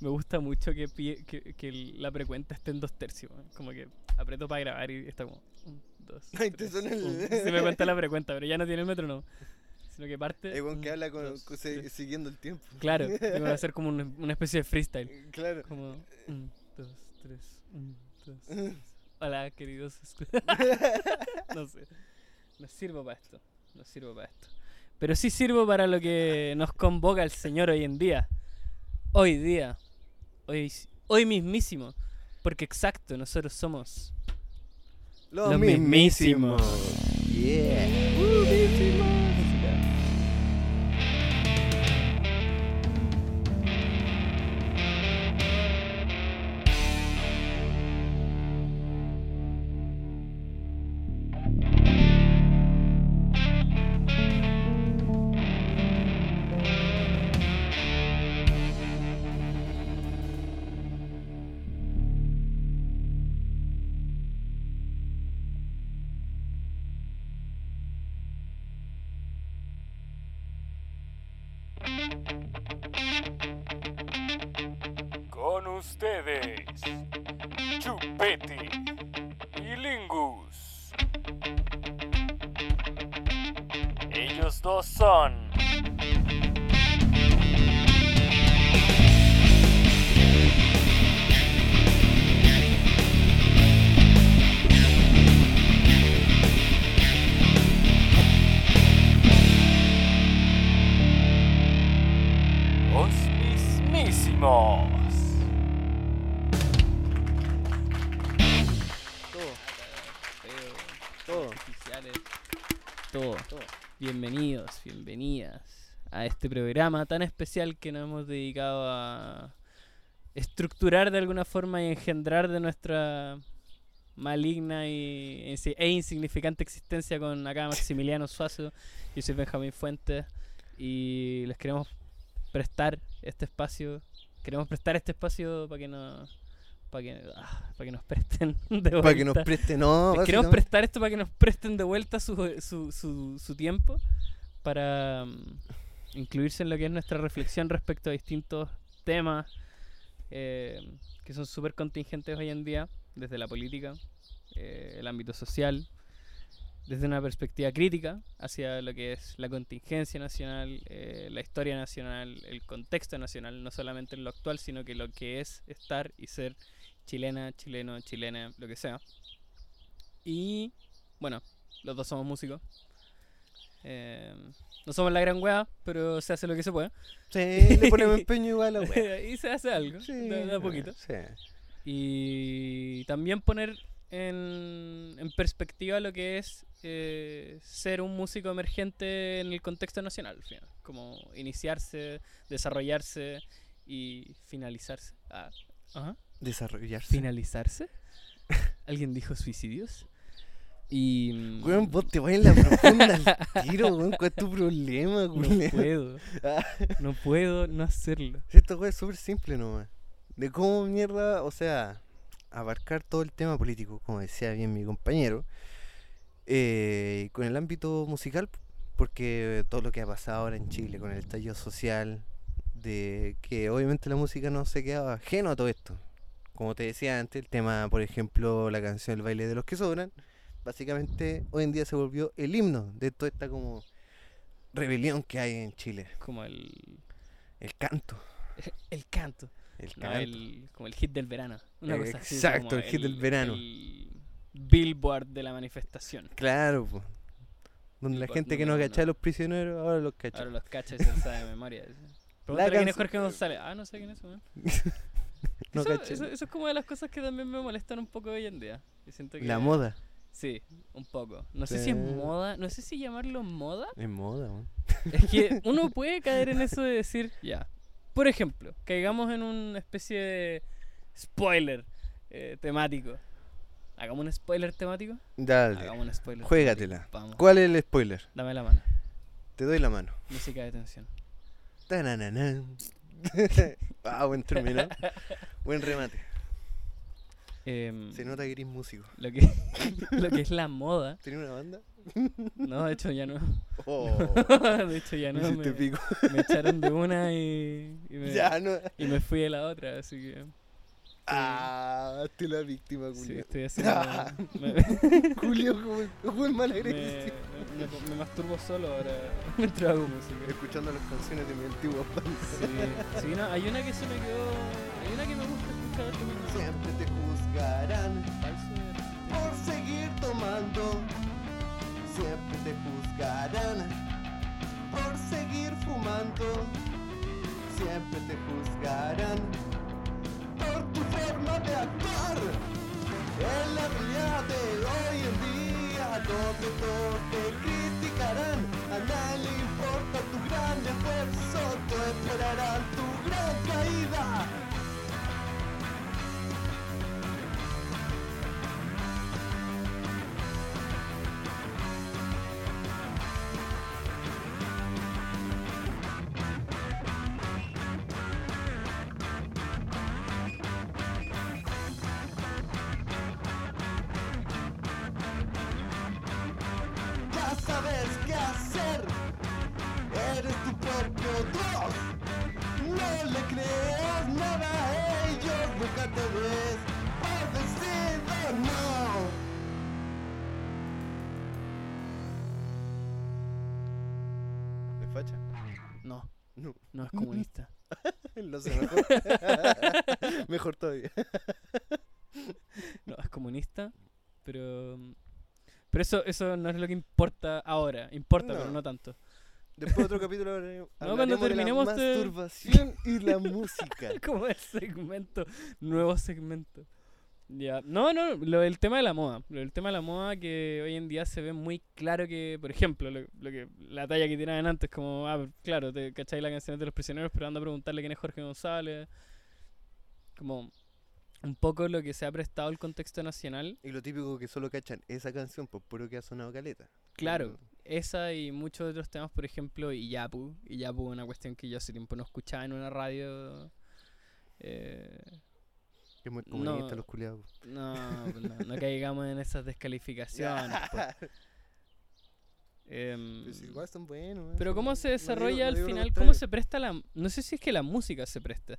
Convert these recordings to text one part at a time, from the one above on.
Me gusta mucho que, pie- que, que la precuenta esté en dos tercios. weón. Como que aprieto para grabar y está como. Un, dos. Ay, te tres, suena el-. Se me cuenta la precuenta, pero ya no tiene el metrónomo. Sino que parte. Es bueno que habla con, dos, con- se- siguiendo el tiempo. Claro, tengo que hacer como un- una especie de freestyle. Claro. Como. Un, dos, tres. Un, dos, tres. Hola, queridos. no sé. No sirvo para esto. No sirvo para esto. Pero sí sirvo para lo que nos convoca el Señor hoy en día. Hoy día. Hoy, hoy mismísimo. Porque exacto, nosotros somos. Los, Los mismísimos. Yeah. Todo. artificiales, Todo. Bienvenidos, bienvenidas a este programa tan especial que nos hemos dedicado a estructurar de alguna forma y engendrar de nuestra maligna y, e insignificante existencia con acá Maximiliano Suazo y soy Benjamín Fuentes y les queremos prestar este espacio queremos prestar este espacio para que nos para que, ah, para que nos presten de Para que nos vuelta. preste, no. Les queremos prestar esto para que nos presten de vuelta su, su, su, su tiempo para mm, incluirse en lo que es nuestra reflexión respecto a distintos temas eh, que son súper contingentes hoy en día, desde la política, eh, el ámbito social, desde una perspectiva crítica hacia lo que es la contingencia nacional, eh, la historia nacional, el contexto nacional, no solamente en lo actual, sino que lo que es estar y ser chilena, chileno, chilena, lo que sea. Y bueno, los dos somos músicos. Eh, no somos la gran wea, pero se hace lo que se puede. Sí, le ponemos empeño igual a la wea. y se hace algo, Sí, de, de a poquito. Sí. Y también poner en, en perspectiva lo que es eh, ser un músico emergente en el contexto nacional, al final. como iniciarse, desarrollarse y finalizarse. Ah, ajá. Desarrollarse. ¿Finalizarse? ¿Alguien dijo suicidios? Y... mm, Weón, vos te vas en la profunda al tiro, weón. ¿Cuál es tu problema, no weón? puedo, no puedo no hacerlo. Esto weón, es súper simple nomás. De cómo mierda, o sea, abarcar todo el tema político, como decía bien mi compañero, eh, con el ámbito musical, porque todo lo que ha pasado ahora en Chile, con el estallido social, de que obviamente la música no se quedaba ajeno a todo esto. Como te decía antes, el tema, por ejemplo, la canción El baile de los que sobran, básicamente hoy en día se volvió el himno de toda esta como rebelión que hay en Chile. Como el, El canto. el canto. El No, canto. el- como el hit del verano. Una Eh, cosa así, exacto, el hit del verano. El billboard de la manifestación. Claro, po. Donde la gente que no cachaba a los prisioneros, ahora los cacha. Ahora los cachas y se sabe de memoria. Pregúntale quién es Jorge González. Ah, no sé quién es, weón. No eso, eso, eso es como de las cosas que también me molestan un poco hoy en día. Yo siento que- La moda. Sí, un poco. No sé si es moda, no sé si llamarlo moda. Es moda, weón. Es que uno puede caer en eso de decir, ya. Por ejemplo, caigamos en una especie de spoiler eh, temático. ¿Hagamos un spoiler temático? Dale. Hagamos un spoiler. Juégatela. ¿Cuál es el spoiler? Dame la mano. Te doy la mano. Música de tensión. Ah, buen término. buen remate. em, Se nota que eres músico. lo, que, lo que es la moda. ¿Tenía una banda? No, de hecho ya no. Oh, de hecho ya no. Me, pico. me echaron de una y, y me, Ya, no. y me fui de la otra, así que Ah, te la víctima, sí, Julio. estoy haciendo... me, Julio, como, el mal me, me- me masturbo solo ahora mientras hago música. Escuchando las canciones de mi antigua banda. Sí, sí, no, hay una que se me quedó... Que me gusta. Siempre te juzgarán por seguir tomando. Siempre te juzgarán por seguir fumando. Siempre te juzgarán por tu forma de actuar. En la realidad de hoy en día, donde todos te criticarán, a nadie le importa tu gran esfuerzo, te esperarán tu gran caída. Eres tu propio Dios. No le creas nada a ellos, nunca te des por vencido, no. ¿Me facha? No, No, no es comunista. lo sé mejor. mejor todavía. No, es comunista, pero... Pero eso, eso no es lo que importa ahora. Importa, pero No. no tanto. Después otro capítulo hablaremos, cuando hablaremos de terminemos la de- masturbación y la música. Como el segmento, nuevo segmento. Ya, no, no, lo del tema de la moda. Lo del tema de la moda que hoy en día se ve muy claro que, por ejemplo, lo, lo que la talla que tiraban antes, como, ah, claro, te cacháis la canción de los prisioneros, pero anda a preguntarle quién es Jorge González. Como un poco lo que se ha prestado el contexto nacional. Y lo típico que solo cachan esa canción por puro que ha sonado caleta. Claro, esa y muchos otros temas, por ejemplo, Iyapu. Iyapu, una cuestión que yo hace tiempo no escuchaba en una radio. Eh, es muy comunista No. los culiados. No, pues no, no caigamos en esas descalificaciones. pues. Em, Pues igual son buenos. pero cómo se no digo- desarrolla no al final, cómo se presta la... No sé si es que la música se presta,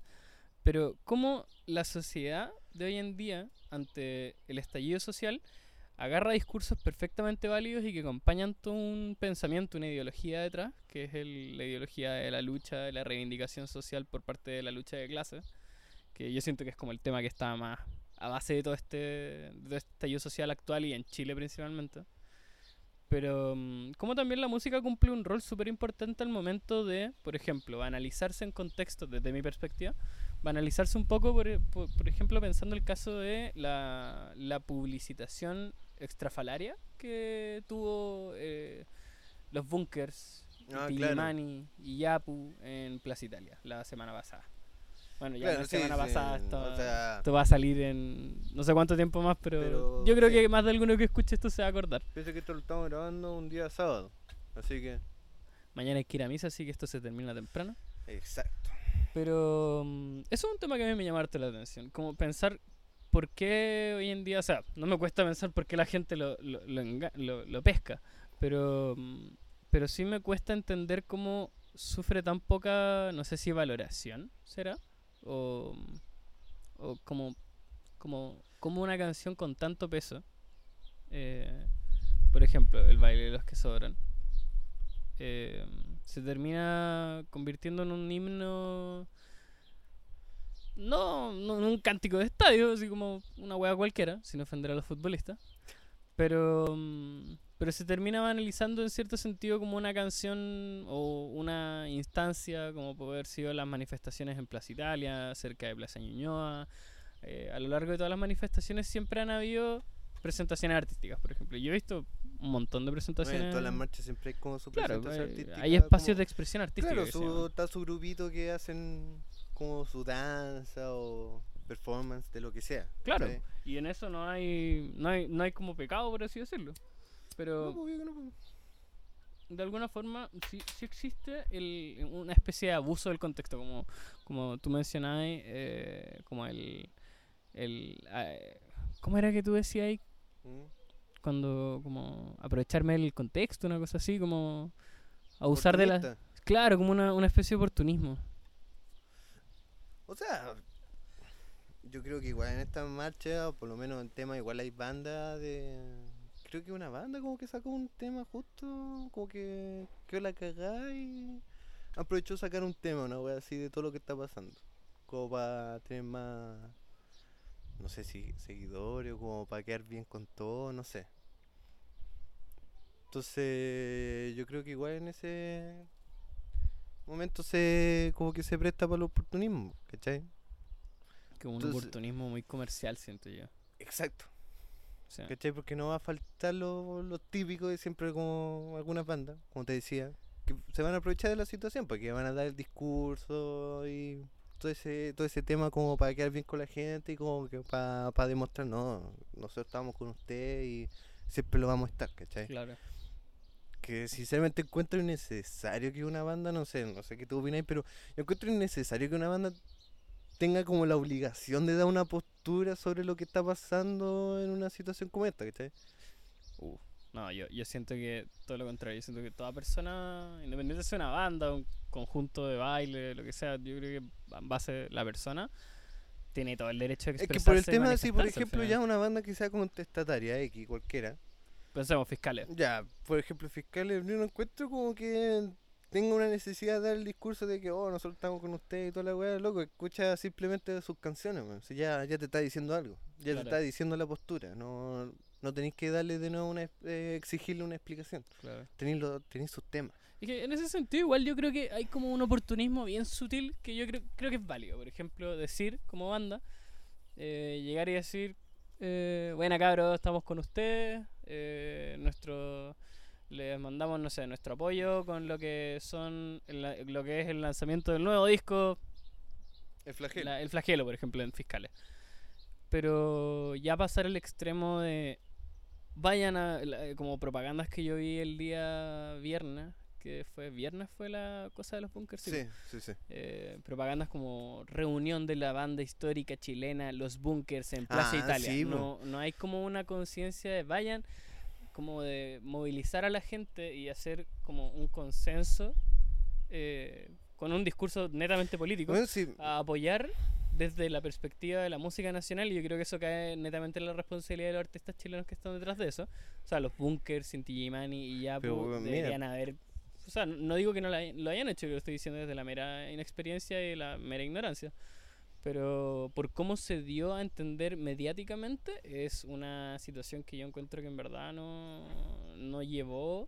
pero cómo la sociedad de hoy en día, ante el estallido social, agarra discursos perfectamente válidos y que acompañan todo un pensamiento, una ideología detrás, que es el- la ideología de la lucha, de la reivindicación social por parte de la lucha de clases, que yo siento que es como el tema que está más a base de todo este, de este estallido social actual y en Chile principalmente. Pero mm, como también la música cumple un rol súper importante al momento de, por ejemplo, analizarse en contexto, desde mi perspectiva, analizarse un poco, por, por, por ejemplo, pensando el caso de la, la publicitación extrafalaria que tuvo eh, los bunkers, Ah, Tillimani y Yapu en Plaza Italia la semana pasada. Bueno, ya Claro, la sí, semana sí, pasada o esto, sea- esto va a salir en no sé cuánto tiempo más, pero, Pero, yo creo sí. que más de alguno que escuche esto se va a acordar. Piensa que esto lo estamos grabando un día sábado. Así que. Mañana hay que ir a misa, así que esto se termina temprano. Exacto. Pero mm, eso es un tema que a mí me llama harto la atención. Como pensar por qué hoy en día, o sea, no me cuesta pensar por qué la gente lo, lo, lo, pesca, pero, mm, pero sí me cuesta entender cómo sufre tan poca, no sé si valoración, ¿será? O, o como, como, como una canción con tanto peso, eh, por ejemplo, el baile de los que sobran, eh, se termina convirtiendo en un himno. No, no un cántico de estadio, así como una hueá cualquiera, sin ofender a los futbolistas. Pero, mm, pero se termina banalizando en cierto sentido como una canción o una instancia, como puede haber sido las manifestaciones en Plaza Italia, cerca de Plaza Ñuñoa. Eh, a lo largo de todas las manifestaciones siempre han habido presentaciones artísticas, por ejemplo. Yo he visto un montón de Bueno, presentaciones. en todas las marchas siempre hay como su Claro, presentación hay, artística. hay espacios como- de expresión artística. Claro, su, está su grupito que hacen como su danza o performance de lo que sea. Claro, y en eso no hay, no hay, no hay como pecado, por así decirlo. Pero No, pues, obvio que no, pues. de alguna forma sí, sí existe el, una especie de abuso del contexto, como, como tú mencionabas, eh, como el, el eh, ¿Cómo era que tú decías ahí? ¿Mm? Cuando, como, aprovecharme del contexto, una cosa así, como, abusar de la... Claro, como una, una especie de oportunismo. O sea, yo creo que igual en esta marcha, o por lo menos en tema, igual hay banda de. Creo que una banda como que sacó un tema justo, como que quedó la cagada y aprovechó sacar un tema, una wea así de todo lo que está pasando. Como para tener más, no sé si seguidores como para quedar bien con todo, no sé. Entonces, yo creo que igual en ese momento se como que se presta para el oportunismo, ¿cachai? Como un Entonces- oportunismo muy comercial, siento yo. Exacto. O sea, ¿Cachai? Porque no va a faltar lo, lo típico de siempre como algunas bandas, como te decía, que se van a aprovechar de la situación, porque van a dar el discurso y todo ese, todo ese tema como para quedar bien con la gente y como que para, para demostrar, no, nosotros estamos con usted y siempre lo vamos a estar, ¿cachai? claro. Que sinceramente encuentro innecesario que una banda, no sé, no sé qué tú opináis, pero yo encuentro innecesario que una banda tenga como la obligación de dar una postura sobre lo que está pasando en una situación como esta, ¿cachai? Uh, no, yo, yo siento que todo lo contrario. Yo siento que toda persona, independiente de sea una banda, un conjunto de baile, lo que sea, yo creo que a base la persona tiene todo el derecho de Es expresarse. que por el tema, si por ejemplo ya una banda que sea contestataria X, cualquiera, Pensemos, fiscales. ya, por ejemplo, fiscales, yo no encuentro como que tenga una necesidad de dar el discurso de que, oh, nosotros estamos con usted y toda la weá, loco, escucha simplemente sus canciones, man. Si ya, ya te está diciendo algo, ya Claro. te está diciendo la postura, no, no tenéis que darle de nuevo una, eh, exigirle una explicación, Claro. tenéis, lo- tenéis sus temas. Y que en ese sentido, igual yo creo que hay como un oportunismo bien sutil que yo creo, creo que es válido. Por ejemplo, decir como banda, eh, llegar y decir, eh, buena cabros, estamos con ustedes, eh, nuestro, les mandamos, no sé, nuestro apoyo con lo que son, el lo que es el lanzamiento del nuevo disco, El flagelo. la- el flagelo, por ejemplo, en Fiscales. Pero ya pasar el extremo de. Vayan a. la- como propagandas que yo vi el día viernes. Que fue. Viernes fue la cosa de los bunkers. sí, Sí, sí, sí. eh, propagandas como reunión de la banda histórica chilena, los bunkers en Plaza Ah, Italia. sí, no, no hay como una conciencia de vayan, como de movilizar a la gente y hacer como un consenso eh, con un discurso netamente político Bueno, sí, a apoyar desde la perspectiva de la música nacional y yo creo que eso cae netamente en la responsabilidad de los artistas chilenos que están detrás de eso. O sea, los bunkers, Inti Illimani y ya Pero, pues, mira. deberían haber... O sea, no digo que no lo hayan hecho, lo estoy diciendo desde la mera inexperiencia y la mera ignorancia. Pero por cómo se dio a entender mediáticamente es una situación que yo encuentro que en verdad no, no llevó,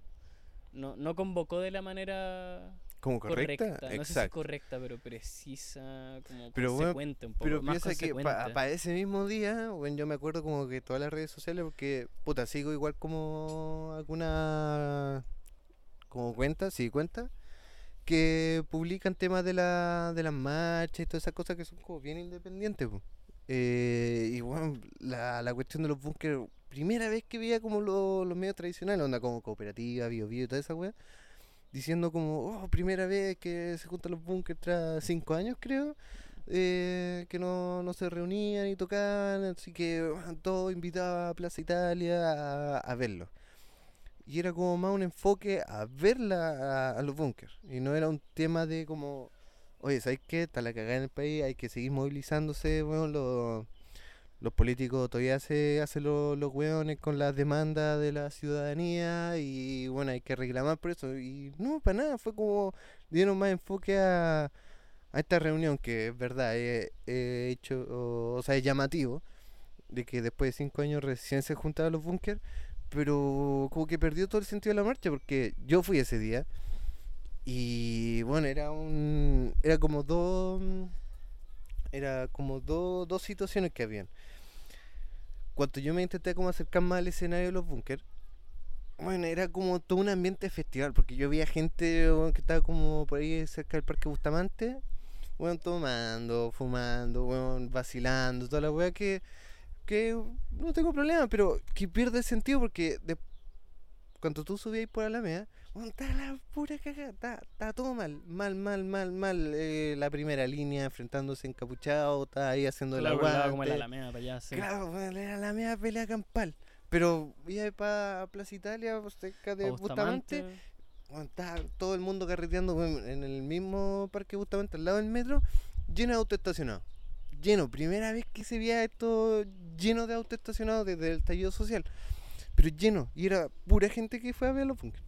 no, no convocó de la manera como correcta, correcta. No sé si exacto. correcta, pero precisa, como Pero, bueno, consecuente un poco. Pero más piensa que para ese mismo día, bueno, yo me acuerdo como que todas las redes sociales, porque, puta, sigo igual como alguna como cuenta, sí, cuenta, que publican temas de, la, de las marchas y todas esas cosas que son como bien independientes. po. Eh, y bueno, la, la cuestión de los bunkers, primera vez que veía como lo- los medios tradicionales, onda como cooperativa, bio, bio y toda esa weá, diciendo como, oh, primera vez que se juntan los bunkers tras cinco años, creo eh, que no, no se reunían y tocaban, así que bueno, todos invitados a Plaza Italia a verlo. Y era como más un enfoque a verla a, los bunkers. Y no era un tema de como, oye, ¿sabes qué? Está la cagada en el país, hay que seguir movilizándose, bueno, los, los políticos todavía se hacen los, los hueones con las demandas de la ciudadanía y bueno, hay que reclamar por eso. Y no, para nada, fue como, dieron más enfoque a, a esta reunión que es verdad, he, he hecho, o, sea, es llamativo de que después de cinco años recién se juntaban los bunkers, pero como que perdió todo el sentido de la marcha porque yo fui ese día y bueno, era un, era como dos, era como dos, dos situaciones que habían. Cuando yo me intenté como acercar más al escenario de los bunkers, bueno, era como todo un ambiente festival, porque yo veía gente weón, que estaba como por ahí cerca del Parque Bustamante, bueno, tomando, fumando, bueno, vacilando, toda la weá que, que no tengo problema, pero que pierde sentido porque de, cuando tú subías por Alameda, Está la pura cagada, está, está todo mal, mal, mal, mal, mal. Eh, la primera línea enfrentándose encapuchado, está ahí haciendo el Claro, como la Alameda para allá, sí. Claro, la media pelea campal. Pero iba para Plaza Italia, cerca de Bustamante, Bustamante, estaba todo el mundo carreteando en el mismo parque Bustamante, al lado del metro, lleno de autos estacionados. Lleno, primera vez que se veía esto lleno de autos estacionados desde el estallido social. Pero lleno, y era pura gente que fue a ver los bunkers.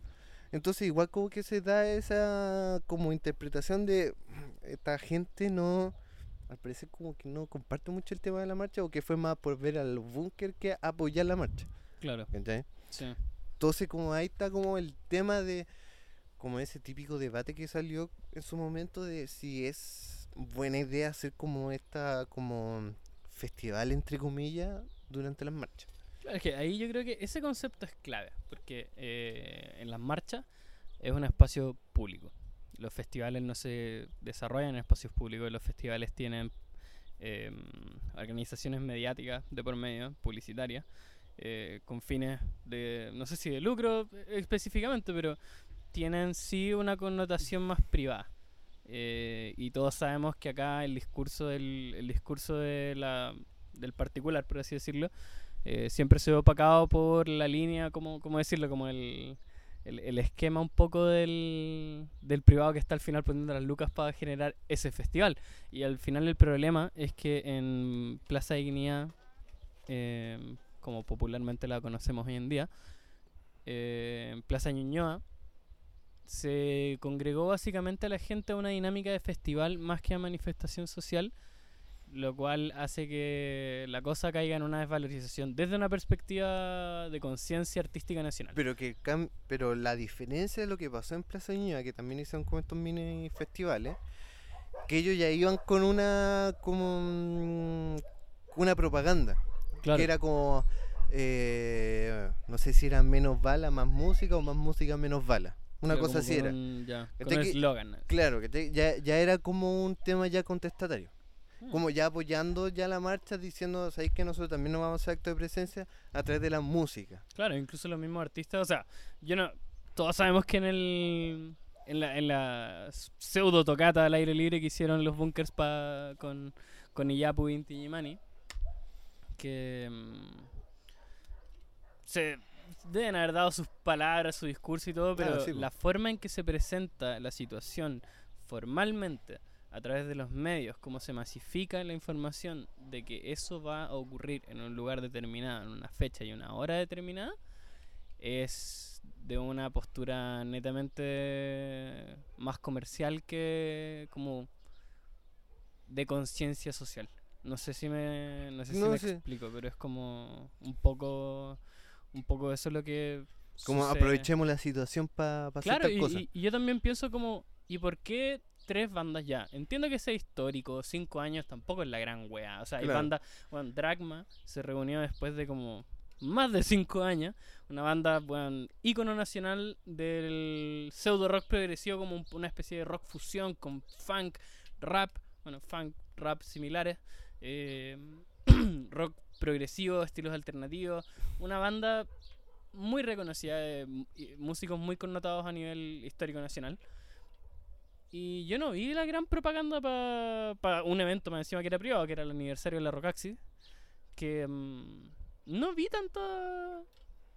Entonces igual como que se da esa como interpretación de "Mm, esta gente no, al parecer como que no comparte mucho el tema de la marcha o que fue más por ver a los bunkers que apoyar la marcha. Claro, ¿cachai? sí. Entonces como ahí está como el tema de como ese típico debate que salió en su momento de si es buena idea hacer como esta como festival entre comillas durante las marchas. Claro, es que ahí yo creo que ese concepto es clave, porque eh, en las marchas es un espacio público. Los festivales no se desarrollan en espacios públicos, los festivales tienen eh, organizaciones mediáticas de por medio, publicitarias, eh, con fines de, no sé si de lucro eh, específicamente, pero tienen sí una connotación más privada. Eh, y todos sabemos que acá el discurso del, el discurso de la, del particular, por así decirlo, eh, siempre se ve opacado por la línea, como ¿cómo decirlo? Como el, el, el esquema un poco del, del privado que está al final poniendo las lucas para generar ese festival. Y al final el problema es que en Plaza Dignidad, eh, como popularmente la conocemos hoy en día, eh, en Plaza Ñuñoa, se congregó básicamente a la gente a una dinámica de festival más que a manifestación social, lo cual hace que la cosa caiga en una desvalorización desde una perspectiva de conciencia artística nacional. Pero que cam- pero la diferencia de lo que pasó en Plaza Ñuñoa, que también hicieron como estos mini festivales, que ellos ya iban con una como mm, una propaganda, Claro, que era como eh, no sé si era menos bala, más música o más música, menos bala. Una pero cosa así era. un- ya, con ¿Cachai un que- eslogan. Claro, que te- ya, ya era como un tema ya contestatario. Hmm. Como ya apoyando ya la marcha, diciendo, ¿sabéis que nosotros también nos vamos a hacer acto de presencia a través de la música? Claro, incluso los mismos artistas, o sea, yo no, todos sabemos que en el en la, en la pseudo tocata al aire libre que hicieron los bunkers pa, con con Iyapu y Inti Illimani, que mm, se deben haber dado sus palabras, su discurso y todo, Claro, pero sí, la forma en que se presenta la situación formalmente a través de los medios, cómo se masifica la información de que eso va a ocurrir en un lugar determinado, en una fecha y una hora determinada, es de una postura netamente más comercial que como de conciencia social. No sé si me, no sé si No me explico, pero es como un poco un poco eso lo que Como sucede. aprovechemos la situación para hacer Claro, tal y, cosa. y- y yo también pienso como, ¿y por qué tres bandas ya? Entiendo que sea histórico, cinco años tampoco es la gran wea. O sea, hay Claro. bandas, bueno, Dragma se reunió después de como más de cinco años, una banda, bueno, ícono nacional del pseudo rock progresivo como un- una especie de rock fusión con funk, rap, bueno, funk, rap similares, eh, rock progresivo, estilos alternativos, una banda muy reconocida de músicos muy connotados a nivel histórico nacional. Y yo no vi la gran propaganda para un evento más encima que era privado, que era el aniversario de la Rocaxi. Que mm, no vi tanta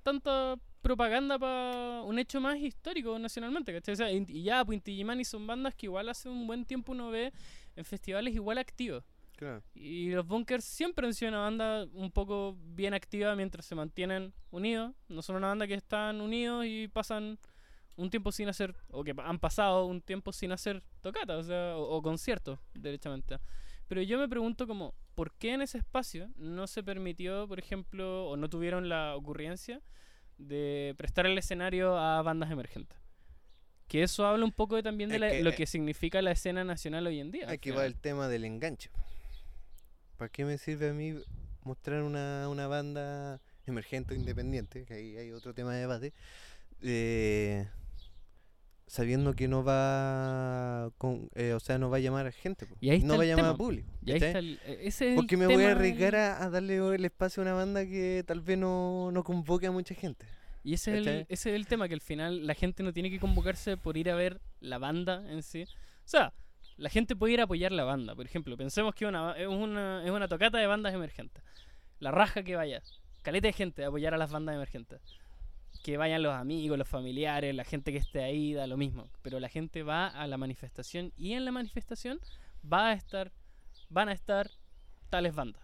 tanta propaganda para un hecho más histórico nacionalmente, y ya, pues son bandas que igual hace un buen tiempo uno ve en festivales igual activos. Claro. Y los Bunkers siempre han sido una banda un poco bien activa mientras se mantienen unidos. No son una banda que están unidos y pasan un tiempo sin hacer, o que han pasado un tiempo sin hacer tocata, o sea, o, o conciertos, derechamente. Pero yo me pregunto como, ¿por qué en ese espacio no se permitió, por ejemplo, o no tuvieron la ocurrencia de prestar el escenario a bandas emergentes? Que eso habla un poco de, también de la- que, lo eh, que significa la escena nacional hoy en día. Aquí va el tema del enganche. ¿Para qué me sirve a mí mostrar una, una banda emergente o independiente? Que ahí hay otro tema de debate. eh, sabiendo que no va con, eh, o sea, no va a llamar a gente. po. Y ahí no va a el llamar a tema, público. Y ahí está el- e- ese es el Porque me voy a tema arriesgar a, a darle el espacio a una banda que tal vez no, no convoque a mucha gente. Y ese es, el, ese es el tema, que al final la gente no tiene que convocarse por ir a ver la banda en sí. O sea, la gente puede ir a apoyar la banda. Por ejemplo, pensemos que una, es, una, es una tocata de bandas emergentes. La raja que vaya. Caleta de gente a apoyar a las bandas emergentes. Que vayan los amigos, los familiares, la gente que esté ahí, da lo mismo. Pero la gente va a la manifestación y en la manifestación va a estar, van a estar tales bandas.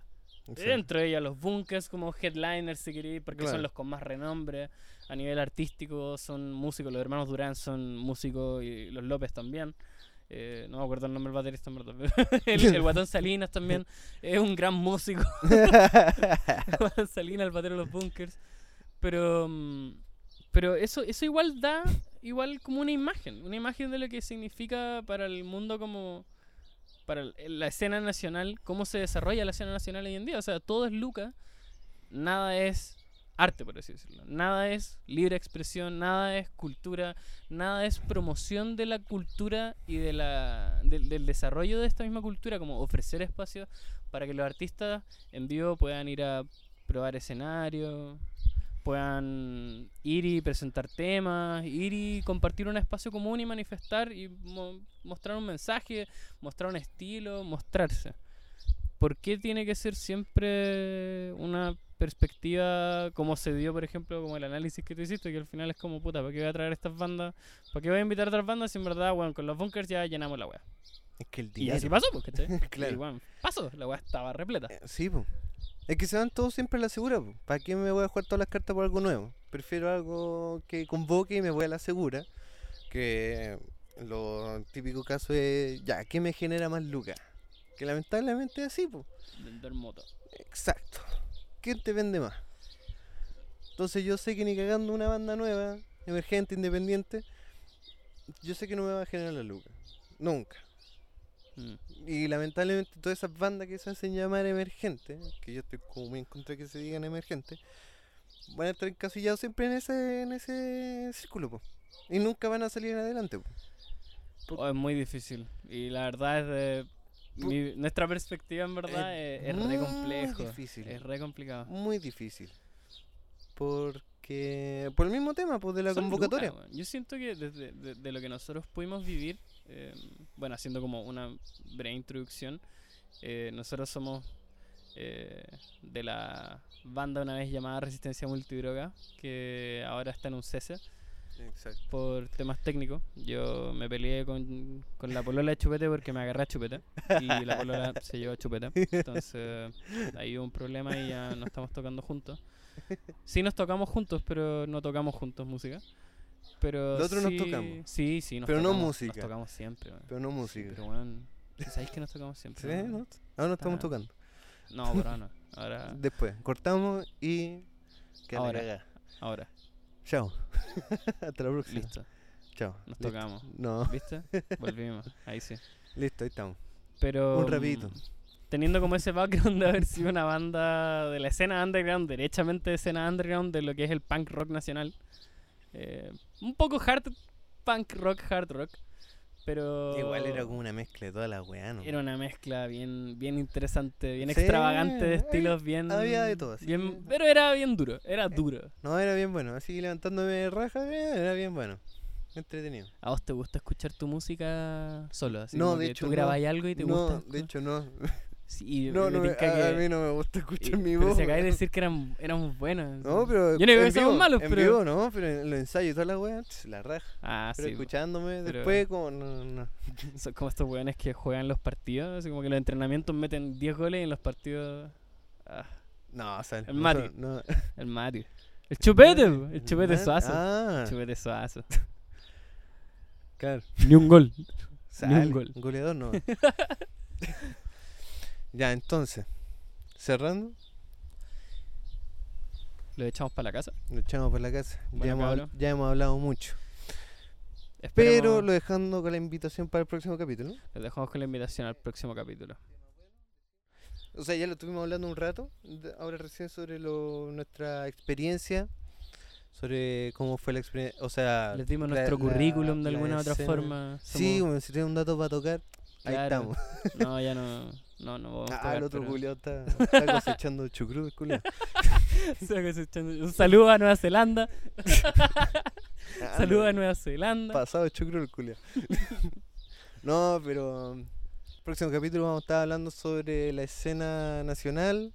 Sí. Dentro de ellas los bunkers como headliners, si queréis, porque Claro. son los con más renombre. A nivel artístico son músicos, los hermanos Durán son músicos y los López también. Eh, no me acuerdo el nombre del baterista, el, Guatón Salinas también es un gran músico. el Guatón Salinas, el batero de los bunkers. Pero, mm, pero eso, eso igual da igual como una imagen, una imagen de lo que significa para el mundo como para la escena nacional, cómo se desarrolla la escena nacional hoy en día. O sea, todo es Luca, nada es arte, por así decirlo. Nada es libre expresión, nada es cultura, nada es promoción de la cultura y de la, del- del desarrollo de esta misma cultura, como ofrecer espacios para que los artistas en vivo puedan ir a probar escenarios, puedan ir y presentar temas, ir y compartir un espacio común y manifestar y mo- mostrar un mensaje, mostrar un estilo, mostrarse. ¿Por qué tiene que ser siempre una perspectiva como se dio, por ejemplo, como el análisis que tú hiciste, que al final es como, puta, ¿para qué voy a traer estas bandas? ¿Para qué voy a invitar a otras bandas si en verdad, bueno, con los bunkers ya llenamos la weá? Es que el Y día. así pasó, pues. Claro. Y, bueno, pasó, la weá estaba repleta. Eh, Sí, po. Es que se van todos siempre a la segura, po. ¿Para qué me voy a jugar todas las cartas por algo nuevo? Prefiero algo que convoque y me voy a la segura. Que lo típico caso es, ya, ¿qué me genera más lucas? Que lamentablemente es así, po. Vender moto. Exacto. ¿Quién te vende más? Entonces yo sé que ni cagando una banda nueva, emergente, independiente, yo sé que no me va a generar la lucas. Nunca. Mm. Y lamentablemente todas esas bandas que se hacen llamar emergentes, que yo estoy como muy en contra de que se digan emergentes, van a estar encasillados siempre en ese, en ese círculo, po. Y nunca van a salir adelante, po. Oh, es muy difícil. Y la verdad es de... Mi- nuestra perspectiva en verdad es, es re complejo. difícil. Es re complicado. Muy difícil. Porque... Por el mismo tema, pues, de la Son convocatoria. lucas. Yo siento que desde de, de lo que nosotros pudimos vivir, eh, bueno, haciendo como una breve introducción, eh, nosotros somos eh, de la banda una vez llamada Resistencia Multidroga, que ahora está en un cese Exacto. por temas técnicos. Yo me peleé con, con la polola de Chupete porque me agarré a Chupete y la polola se llevó a Chupete. Entonces ahí hubo un problema y ya no estamos tocando juntos. Sí nos tocamos juntos, pero no tocamos juntos música. Pero Los otros nos sí- tocamos. Sí, sí, nos Pero no tocamos, música. Nos tocamos siempre. Pero no Sí, música. pero bueno, ¿sabéis que nos tocamos siempre? ¿Sí? ¿No? Ahora no estamos tocando. No, pero no. Ahora, Después, cortamos y... la Ahora. ahora, Chao. Hasta la próxima. listo. Chao. Nos Listo. tocamos. No, ¿Viste? Volvimos. Ahí sí. listo, ahí estamos. Pero. Un rapidito. mm, Teniendo como ese background de haber sido una banda de la escena underground, derechamente de escena underground de lo que es el punk rock nacional. eh, un poco hard punk rock, hard rock. Pero. Igual era como una mezcla de toda la weá, ¿no? Era una mezcla bien, bien interesante, bien Sí, extravagante de estilos, bien. había de todo, así bien- Eh, pero era bien duro, era duro. No, era bien bueno. Así levantándome de raja, eh, era bien bueno. Entretenido. ¿A vos te gusta escuchar tu música solo? Así No, de hecho, Tú no. grabáis algo y te no, gusta. de hecho no. Sí, No, no me- a, a mí no me gusta escuchar mi pero voz. si acabáis de weón. decir que eran, éramos buenos. No, pero. Yo no digo que seamos malos, en pero- vivo, no, pero en los ensayos y toda la weá, la raja. Ah, Pero sí. escuchándome pero- después, como. No, no. Son como estos weones que juegan los partidos. Así como que los entrenamientos meten 10 goles y en los partidos. Ah, No, o sea. El eso Mati. No. el Mario. El chupete, po, el chupete Mati- suazo. Ah, Chupete suazo. claro. Ni un gol. Sale, gol. Goleador no. ya, entonces. Cerrando, Lo echamos para la casa. lo echamos por la casa. Bueno, ya, hemos, ya hemos hablado mucho. Esperemos- Pero lo dejando con la invitación para el próximo capítulo. Les dejamos con la invitación al próximo capítulo. O sea, ya lo estuvimos hablando un rato, ahora recién sobre lo, nuestra experiencia, sobre cómo fue la experiencia, o sea... Les dimos la- nuestro la- currículum de alguna u otra forma. Sí, Somos- bueno, si tienes un dato para tocar, ahí estamos. No, ya no. No, no vamos a Ah, el otro pero- culiao está, está cosechando chucrut, cosechando. Un saludo a Nueva Zelanda. Ah, Saludo a Nueva Zelanda. Pasado chucro el culia. no, pero. um, Próximo capítulo vamos a estar hablando sobre la escena nacional,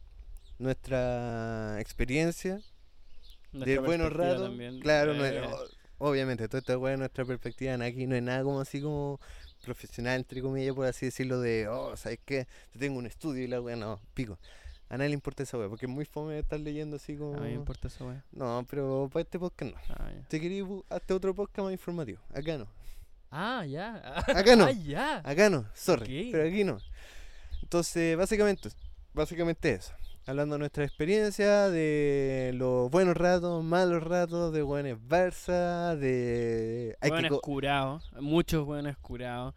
nuestra experiencia, de Nuestra buenos perspectiva ratos. también. Claro, no Eh, es- o- obviamente, todo esto es bueno, nuestra perspectiva. Aquí no es nada como así como profesional, entre comillas, por así decirlo, de, oh, ¿sabes qué? Yo tengo un estudio y la weá, no, pico. A nadie le importa esa weá, porque es muy fome estar leyendo así como. A mí me importa esa wea. No, pero para este podcast no. Ah. Si queréis, bu- hazte otro podcast más informativo. Acá no. Ah, ya. Acá no. Ah, ya. Acá no, sorry, pero aquí no. Entonces, básicamente, básicamente eso. Hablando de nuestra experiencia, de los buenos ratos, malos ratos, de buenas Barça, de. Hay co- curados. Muchos hueones curados.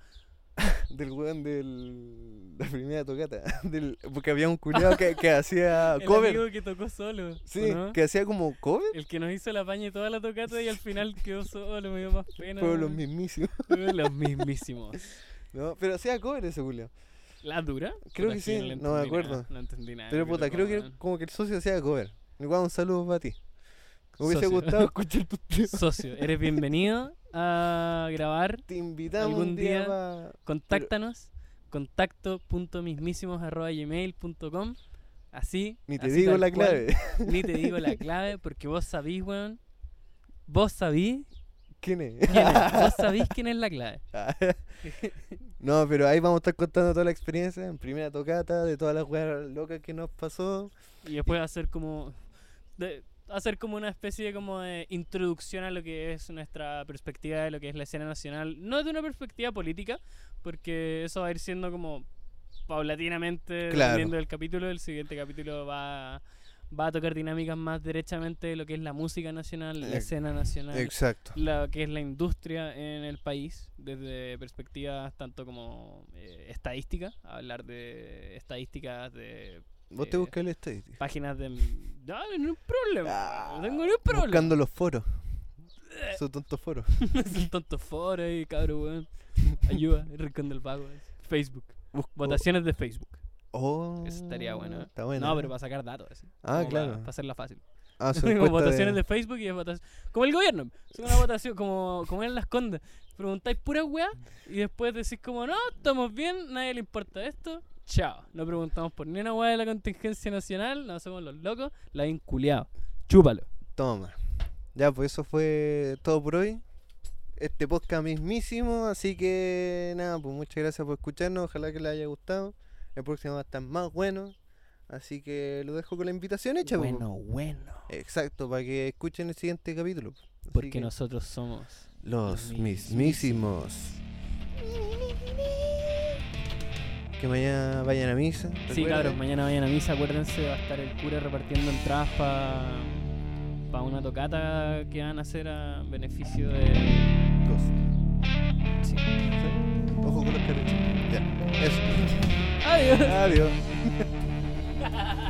del weón del. La primera tocata. Del, porque había un culiado que, que hacía El cover. amigo que tocó solo. ¿o Sí, no? que hacía como cover. El que nos hizo la paña y toda la tocata y al final quedó solo, me dio más pena. Fueron los mismísimos. Fueron los mismísimos. ¿no? Pero hacía cover ese culiado. ¿La dura? Creo Puta, que sí, no me acuerdo. nada, No entendí nada. Pero puta, creo que como que el socio hacía cover. Igual un saludo para ti. Me hubiese Socio. gustado escuchar tu weón. Socio, eres bienvenido a grabar. Te invitamos Algún un día, pa- Contáctanos. contacto.mismísimos.gmail.com Así. Ni te así digo la cual. clave. Ni te digo la clave porque vos sabís, weón. Vos sabís ¿Quién es? quién es. Vos sabís quién es la clave. no, pero ahí vamos a estar contando toda la experiencia en primera tocata, de todas las weas locas que nos pasó. Y después hacer como. de- hacer como una especie de como de introducción a lo que es nuestra perspectiva de lo que es la escena nacional. No de una perspectiva política, porque eso va a ir siendo como paulatinamente Claro. dependiendo del capítulo. El siguiente capítulo va, va a tocar dinámicas más derechamente de lo que es la música nacional, la escena nacional. Exacto. lo que es la industria en el país desde perspectivas tanto como eh, estadística, hablar de estadísticas de Vos te Eh, buscas el estadístico. páginas de... No, no hay problema, Ah, no tengo ningún problema. Buscando los foros. Su tonto foro. es un tonto foro ahí, cabrón, weón. Ayuda, el rincón del vago. Facebook. Busco- Votaciones de Facebook. Oh, Eso estaría bueno. ¿eh? Está bueno. no, ¿eh? pero para sacar datos. así, Ah, como claro. Para, hacerla fácil. Ah, Como votaciones de- de... Facebook y es votación. Como el gobierno. Es una votación como, como en las condas. Preguntáis pura weá y después decís como no, estamos bien, nadie le importa esto. Chao. No preguntamos por ni una weá de la contingencia nacional, no somos los locos, la inculiado. Chúpalo. Toma. Ya, pues eso fue todo por hoy. Este podcast mismísimo. Así que nada, pues muchas gracias por escucharnos. Ojalá que les haya gustado. El próximo va a estar más bueno. Así que lo dejo con la invitación hecha. pues. bueno. Exacto, para que escuchen el siguiente capítulo. Así Porque que nosotros somos los mismísimos. Que mañana vayan a misa. Sí, cabros, mañana vayan a misa, acuérdense, va a estar el cura repartiendo entradas para una tocata que van a hacer a beneficio de... Dos. Sí. Ojo con los carretes. Ya, eso. Aí. Valeu.